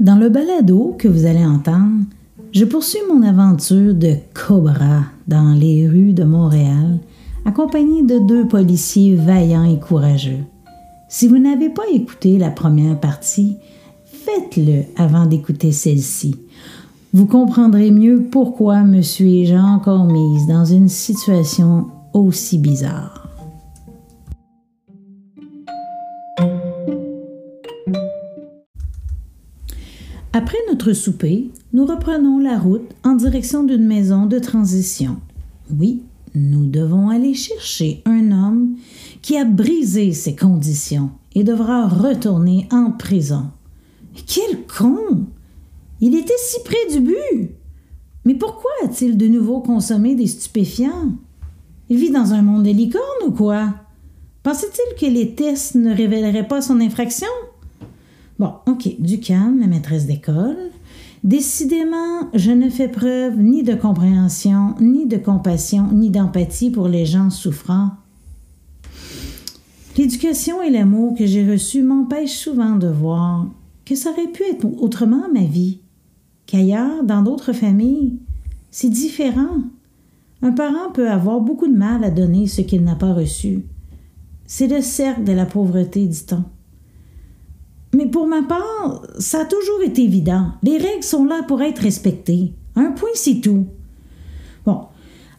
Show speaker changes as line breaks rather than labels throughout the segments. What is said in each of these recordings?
Dans le balado que vous allez entendre, je poursuis mon aventure de cobra dans les rues de Montréal, accompagné de deux policiers vaillants et courageux. Si vous n'avez pas écouté la première partie, faites-le avant d'écouter celle-ci. Vous comprendrez mieux pourquoi me suis-je encore mise dans une situation aussi bizarre. Souper, nous reprenons la route en direction d'une maison de transition. Oui, nous devons aller chercher un homme qui a brisé ses conditions et devra retourner en prison. Quel con! Il était si près du but. Mais pourquoi a-t-il de nouveau consommé des stupéfiants? Il vit dans un monde des licornes ou quoi? Pensait-il que les tests ne révéleraient pas son infraction? Bon, ok, du calme, la maîtresse d'école. Décidément, je ne fais preuve ni de compréhension, ni de compassion, ni d'empathie pour les gens souffrants. L'éducation et l'amour que j'ai reçus m'empêchent souvent de voir que ça aurait pu être autrement ma vie, qu'ailleurs, dans d'autres familles, c'est différent. Un parent peut avoir beaucoup de mal à donner ce qu'il n'a pas reçu. C'est le cercle de la pauvreté, dit-on. Pour ma part, ça a toujours été évident. Les règles sont là pour être respectées. Un point, c'est tout. Bon,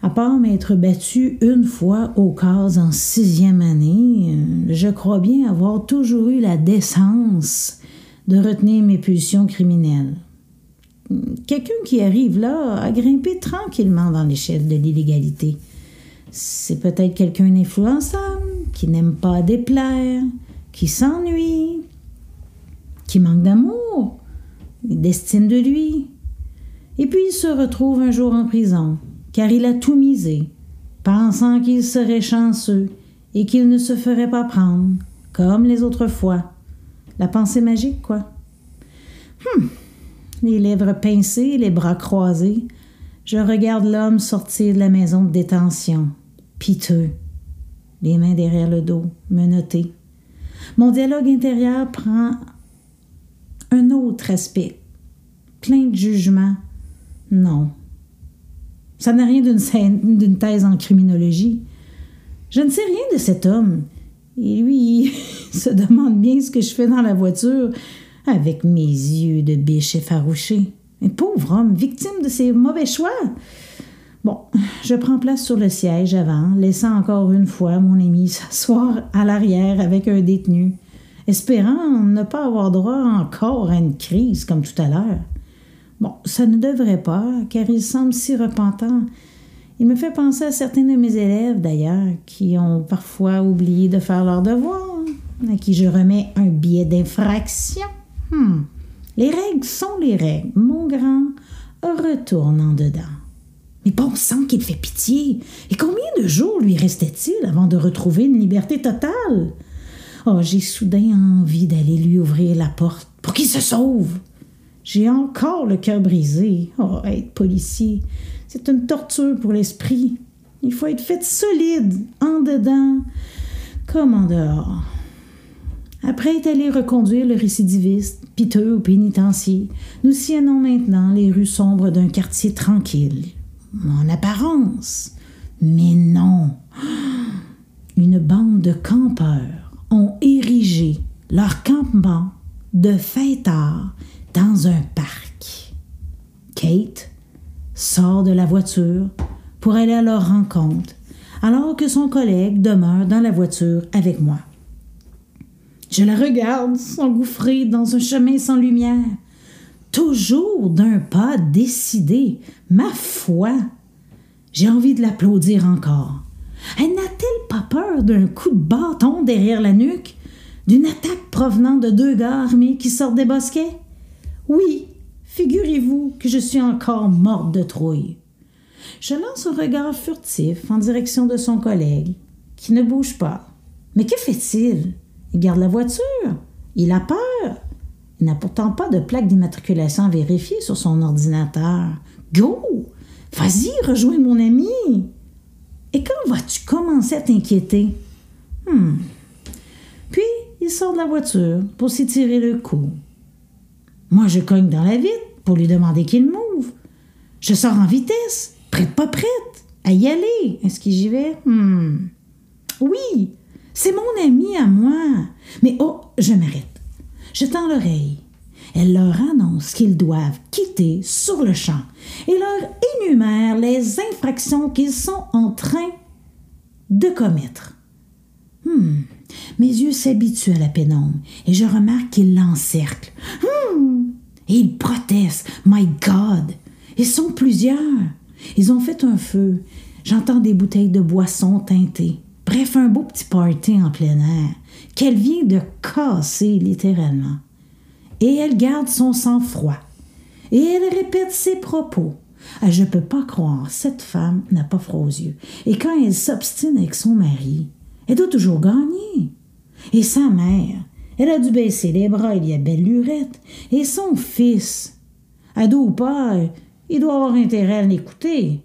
à part m'être battu une fois au cas en sixième année, euh, je crois bien avoir toujours eu la décence de retenir mes pulsions criminelles. Quelqu'un qui arrive là a grimpé tranquillement dans l'échelle de l'illégalité. C'est peut-être quelqu'un d'influençable, qui n'aime pas déplaire, qui s'ennuie, qui manque d'amour, d'estime de lui. Et puis il se retrouve un jour en prison, car il a tout misé, pensant qu'il serait chanceux et qu'il ne se ferait pas prendre, comme les autres fois. La pensée magique, quoi. Hum. Les lèvres pincées, les bras croisés, je regarde l'homme sortir de la maison de détention, piteux, les mains derrière le dos, menotté. Mon dialogue intérieur prend un autre aspect, plein de jugement. Non. Ça n'a rien d'une thèse en criminologie. Je ne sais rien de cet homme. Et lui, se demande bien ce que je fais dans la voiture avec mes yeux de biche effarouchés. Un pauvre homme, victime de ses mauvais choix. Bon, je prends place sur le siège avant, laissant encore une fois mon ami s'asseoir à l'arrière avec un détenu espérant ne pas avoir droit encore à une crise comme tout à l'heure. Bon, ça ne devrait pas, car il semble si repentant. Il me fait penser à certains de mes élèves, d'ailleurs, qui ont parfois oublié de faire leurs devoirs, à qui je remets un billet d'infraction. Hmm. Les règles sont les règles. Mon grand retourne en dedans. Mais bon sang qu'il fait pitié. Et combien de jours lui restait-il avant de retrouver une liberté totale? Oh, j'ai soudain envie d'aller lui ouvrir la porte pour qu'il se sauve. J'ai encore le cœur brisé. Oh, être policier, c'est une torture pour l'esprit. Il faut être fait solide, en dedans, comme en dehors. Après être allé reconduire le récidiviste, piteux au pénitencier, nous siennons maintenant les rues sombres d'un quartier tranquille. En apparence. Mais non. Une bande de campeurs ont érigé leur campement de fêtards dans un parc. Kate sort de la voiture pour aller à leur rencontre, alors que son collègue demeure dans la voiture avec moi. Je la regarde s'engouffrer dans un chemin sans lumière, toujours d'un pas décidé. Ma foi, j'ai envie de l'applaudir encore. Elle n'a-t-elle pas peur d'un coup de bâton derrière la nuque, d'une attaque provenant de deux gars armés qui sortent des bosquets? Oui, figurez-vous que je suis encore morte de trouille. Je lance un regard furtif en direction de son collègue, qui ne bouge pas. Mais que fait-il? Il garde la voiture. Il a peur. Il n'a pourtant pas de plaque d'immatriculation vérifiée sur son ordinateur. Go! Vas-y, rejoins mon ami. Et quand vas-tu commencer à t'inquiéter? Hmm. Puis, il sort de la voiture pour s'y tirer le cou. Moi, je cogne dans la vitre pour lui demander qu'il m'ouvre. Je sors en vitesse, prête pas prête, à y aller. Est-ce que j'y vais? Hmm. Oui, c'est mon ami à moi. Mais oh, je m'arrête. Je tends l'oreille. Elle leur annonce qu'ils doivent quitter sur le champ et leur énumère les infractions qu'ils sont en train de commettre. Hmm. Mes yeux s'habituent à la pénombre et je remarque qu'ils l'encerclent. Hmm. Et ils protestent. My God! Ils sont plusieurs. Ils ont fait un feu. J'entends des bouteilles de boisson teintées. Bref, un beau petit party en plein air qu'elle vient de casser littéralement. Et elle garde son sang-froid. Et elle répète ses propos. Ah, je peux pas croire, cette femme n'a pas froid aux yeux. Et quand elle s'obstine avec son mari, elle doit toujours gagner. Et sa mère, elle a dû baisser les bras, il y a belle lurette. Et son fils, ado ou pas, il doit avoir intérêt à l'écouter.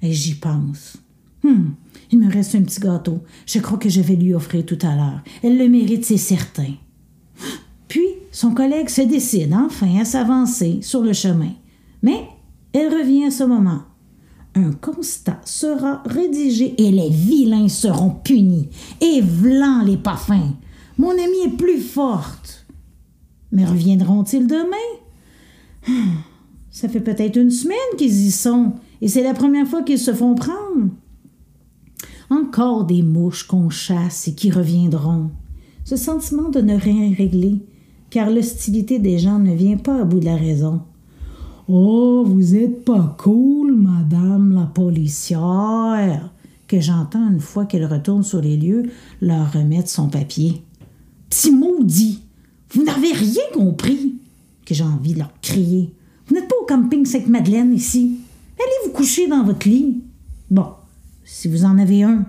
Et j'y pense. Hum, il me reste un petit gâteau. Je crois que je vais lui offrir tout à l'heure. Elle le mérite, c'est certain. Puis, son collègue se décide enfin à s'avancer sur le chemin. Mais elle revient à ce moment. Un constat sera rédigé et les vilains seront punis. Et vlan les parfums. Mon amie est plus forte. Mais reviendront-ils demain? Ça fait peut-être une semaine qu'ils y sont, et c'est la première fois qu'ils se font prendre. Encore des mouches qu'on chasse et qui reviendront. Ce sentiment de ne rien régler, car l'hostilité des gens ne vient pas à bout de la raison. Oh, vous êtes pas cool, madame la policière, que j'entends une fois qu'elle retourne sur les lieux leur remettre son papier. Petit maudit, vous n'avez rien compris, que j'ai envie de leur crier. Vous n'êtes pas au camping Sainte-Madeleine ici. Allez vous coucher dans votre lit. Bon, si vous en avez un,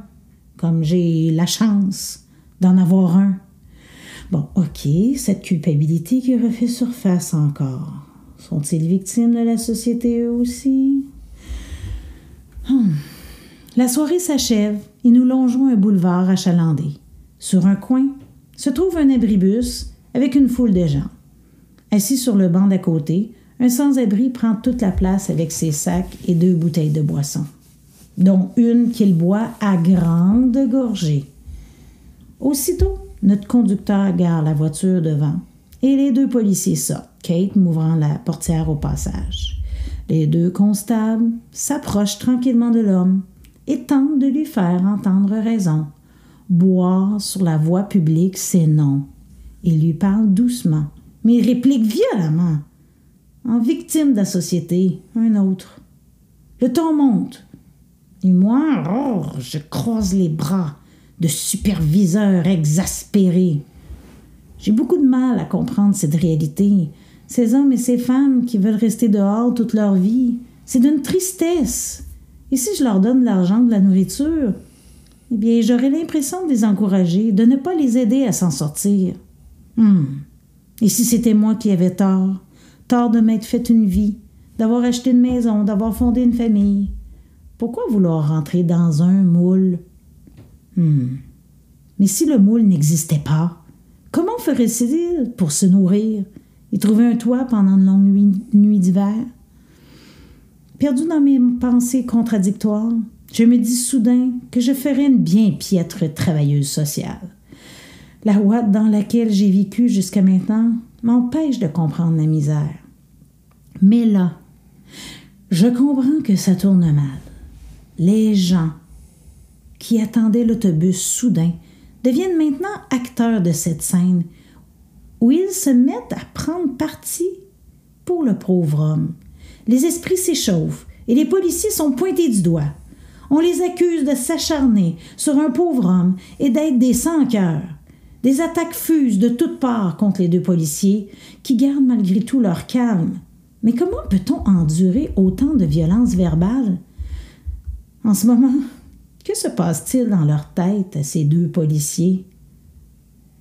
comme j'ai la chance d'en avoir un. Bon, ok, cette culpabilité qui refait surface encore. Sont-ils victimes de la société eux aussi? Hmm. La soirée s'achève et nous longeons un boulevard achalandé. Sur un coin se trouve un abribus avec une foule de gens. Assis sur le banc d'à côté, un sans-abri prend toute la place avec ses sacs et deux bouteilles de boisson, dont une qu'il boit à grande gorgée. Aussitôt, notre conducteur gare la voiture devant et les deux policiers sortent, Kate m'ouvrant la portière au passage. Les deux constables s'approchent tranquillement de l'homme et tentent de lui faire entendre raison. Boire sur la voie publique, c'est non. Il lui parle doucement, mais réplique violemment. En victime de la société, un autre. Le ton monte. Et moi, oh, je croise les bras de superviseur exaspéré. J'ai beaucoup de mal à comprendre cette réalité. Ces hommes et ces femmes qui veulent rester dehors toute leur vie, c'est d'une tristesse. Et si je leur donne de l'argent, de la nourriture, eh bien, j'aurais l'impression de les encourager, de ne pas les aider à s'en sortir. Hmm. Et si c'était moi qui avais tort, tort de m'être fait une vie, d'avoir acheté une maison, d'avoir fondé une famille, pourquoi vouloir rentrer dans un moule? Hmm. Mais si le moule n'existait pas, Comment ferait-il pour se nourrir et trouver un toit pendant de longues nuits, d'hiver? Perdu dans mes pensées contradictoires, je me dis soudain que je ferais une bien piètre travailleuse sociale. La ouate dans laquelle j'ai vécu jusqu'à maintenant m'empêche de comprendre la misère. Mais là, je comprends que ça tourne mal. Les gens qui attendaient l'autobus soudain deviennent maintenant acteurs de cette scène où ils se mettent à prendre parti pour le pauvre homme. Les esprits s'échauffent et les policiers sont pointés du doigt. On les accuse de s'acharner sur un pauvre homme et d'être des sans-cœurs. Des attaques fusent de toutes parts contre les deux policiers, qui gardent malgré tout leur calme. Mais comment peut-on endurer autant de violence verbale? En ce moment, que se passe-t-il dans leur tête à ces deux policiers?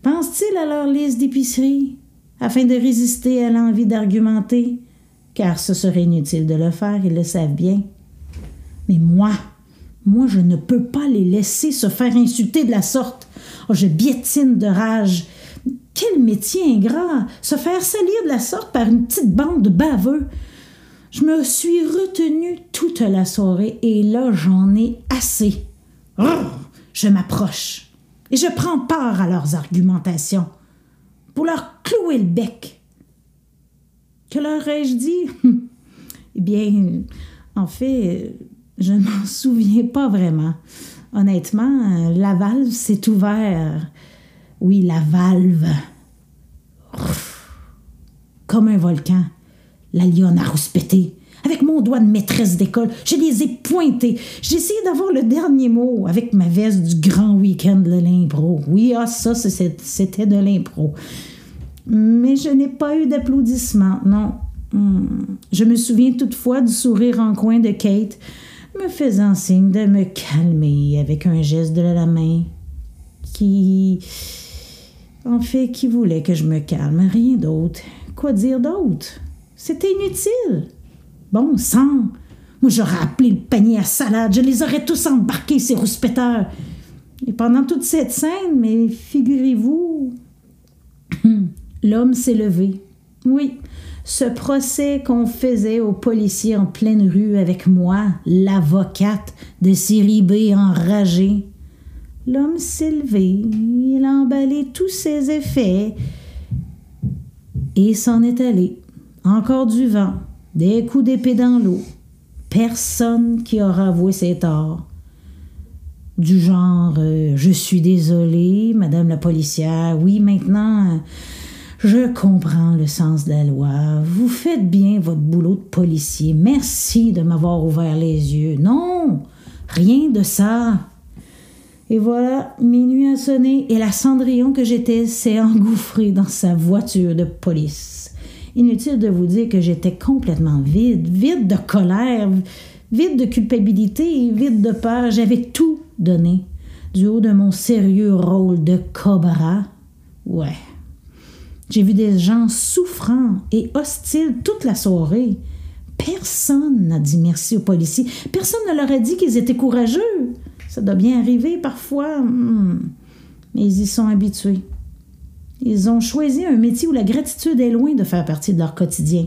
Pensent-ils à leur liste d'épicerie afin de résister à l'envie d'argumenter? Car ce serait inutile de le faire, ils le savent bien. Mais moi, moi, je ne peux pas les laisser se faire insulter de la sorte. Oh, je biétine de rage. quel métier ingrat Se faire salir de la sorte par une petite bande de baveux. Je me suis retenue toute la soirée et là j'en ai assez. Je m'approche et je prends part à leurs argumentations pour leur clouer le bec. Que leur ai-je dit? Eh bien, en fait, je ne m'en souviens pas vraiment. Honnêtement, la valve s'est ouverte. Oui, la valve. Comme un volcan. La lionne a rouspété. Avec mon doigt de maîtresse d'école, je les ai pointés. J'ai essayé d'avoir le dernier mot avec ma veste du grand week-end de l'impro. Oui, ah, ça, c'était de l'impro. Mais je n'ai pas eu d'applaudissements, non. Hmm. Je me souviens toutefois du sourire en coin de Kate, me faisant signe de me calmer avec un geste de la main qui. En fait, qui voulait que je me calme, rien d'autre. Quoi dire d'autre? C'était inutile. Bon sang! Moi, j'aurais appelé le panier à salade, je les aurais tous embarqués, ces rouspéteurs. Et pendant toute cette scène, mais figurez-vous, l'homme s'est levé. Oui, ce procès qu'on faisait aux policiers en pleine rue avec moi, l'avocate de série B enragée. L'homme s'est levé, il a emballé tous ses effets et s'en est allé. Encore du vent, des coups d'épée dans l'eau. Personne qui aura avoué ses torts. Du genre euh, Je suis désolé, madame la policière, oui, maintenant je comprends le sens de la loi. Vous faites bien votre boulot de policier. Merci de m'avoir ouvert les yeux. Non, rien de ça. Et voilà, minuit a sonné et la Cendrillon que j'étais s'est engouffrée dans sa voiture de police. Inutile de vous dire que j'étais complètement vide, vide de colère, vide de culpabilité, vide de peur. J'avais tout donné du haut de mon sérieux rôle de cobra. Ouais, j'ai vu des gens souffrants et hostiles toute la soirée. Personne n'a dit merci aux policiers. Personne ne leur a dit qu'ils étaient courageux. Ça doit bien arriver parfois. Hmm. Mais ils y sont habitués. Ils ont choisi un métier où la gratitude est loin de faire partie de leur quotidien.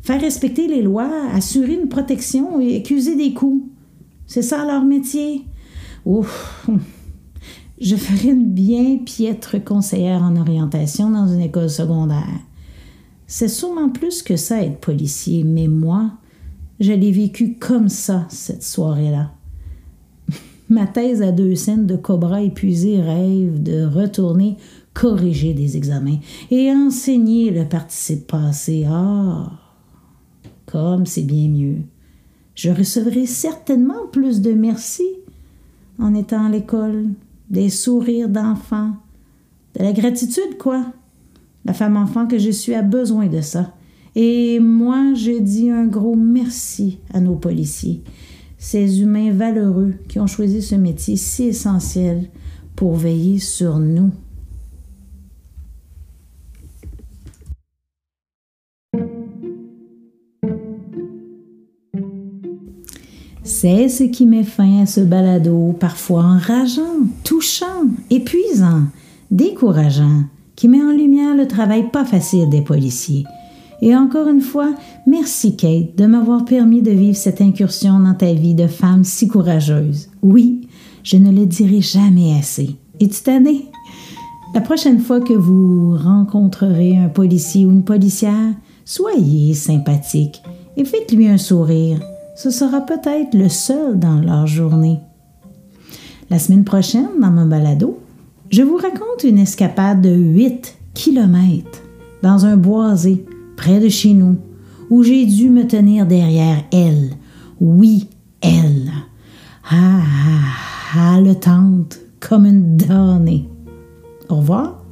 Faire respecter les lois, assurer une protection et accuser des coups. C'est ça leur métier. Ouf, je ferais une bien piètre conseillère en orientation dans une école secondaire. C'est sûrement plus que ça être policier, mais moi, je l'ai vécu comme ça cette soirée-là. Ma thèse à deux scènes de Cobra épuisé rêve de retourner corriger des examens et enseigner le participe passé. Ah, comme c'est bien mieux. Je recevrai certainement plus de merci en étant à l'école des sourires d'enfant, de la gratitude, quoi. La femme enfant que je suis a besoin de ça. Et moi, je dis un gros merci à nos policiers, ces humains valeureux qui ont choisi ce métier si essentiel pour veiller sur nous. C'est ce qui met fin à ce balado, parfois enrageant, touchant, épuisant, décourageant, qui met en lumière le travail pas facile des policiers. Et encore une fois, merci Kate de m'avoir permis de vivre cette incursion dans ta vie de femme si courageuse. Oui, je ne le dirai jamais assez. Es-tu tanné? La prochaine fois que vous rencontrerez un policier ou une policière, soyez sympathique et faites-lui un sourire ce sera peut-être le seul dans leur journée. La semaine prochaine, dans mon balado, je vous raconte une escapade de 8 kilomètres dans un boisé près de chez nous où j'ai dû me tenir derrière elle. Oui, elle. Ah, ah, ah le comme une donnée. Au revoir.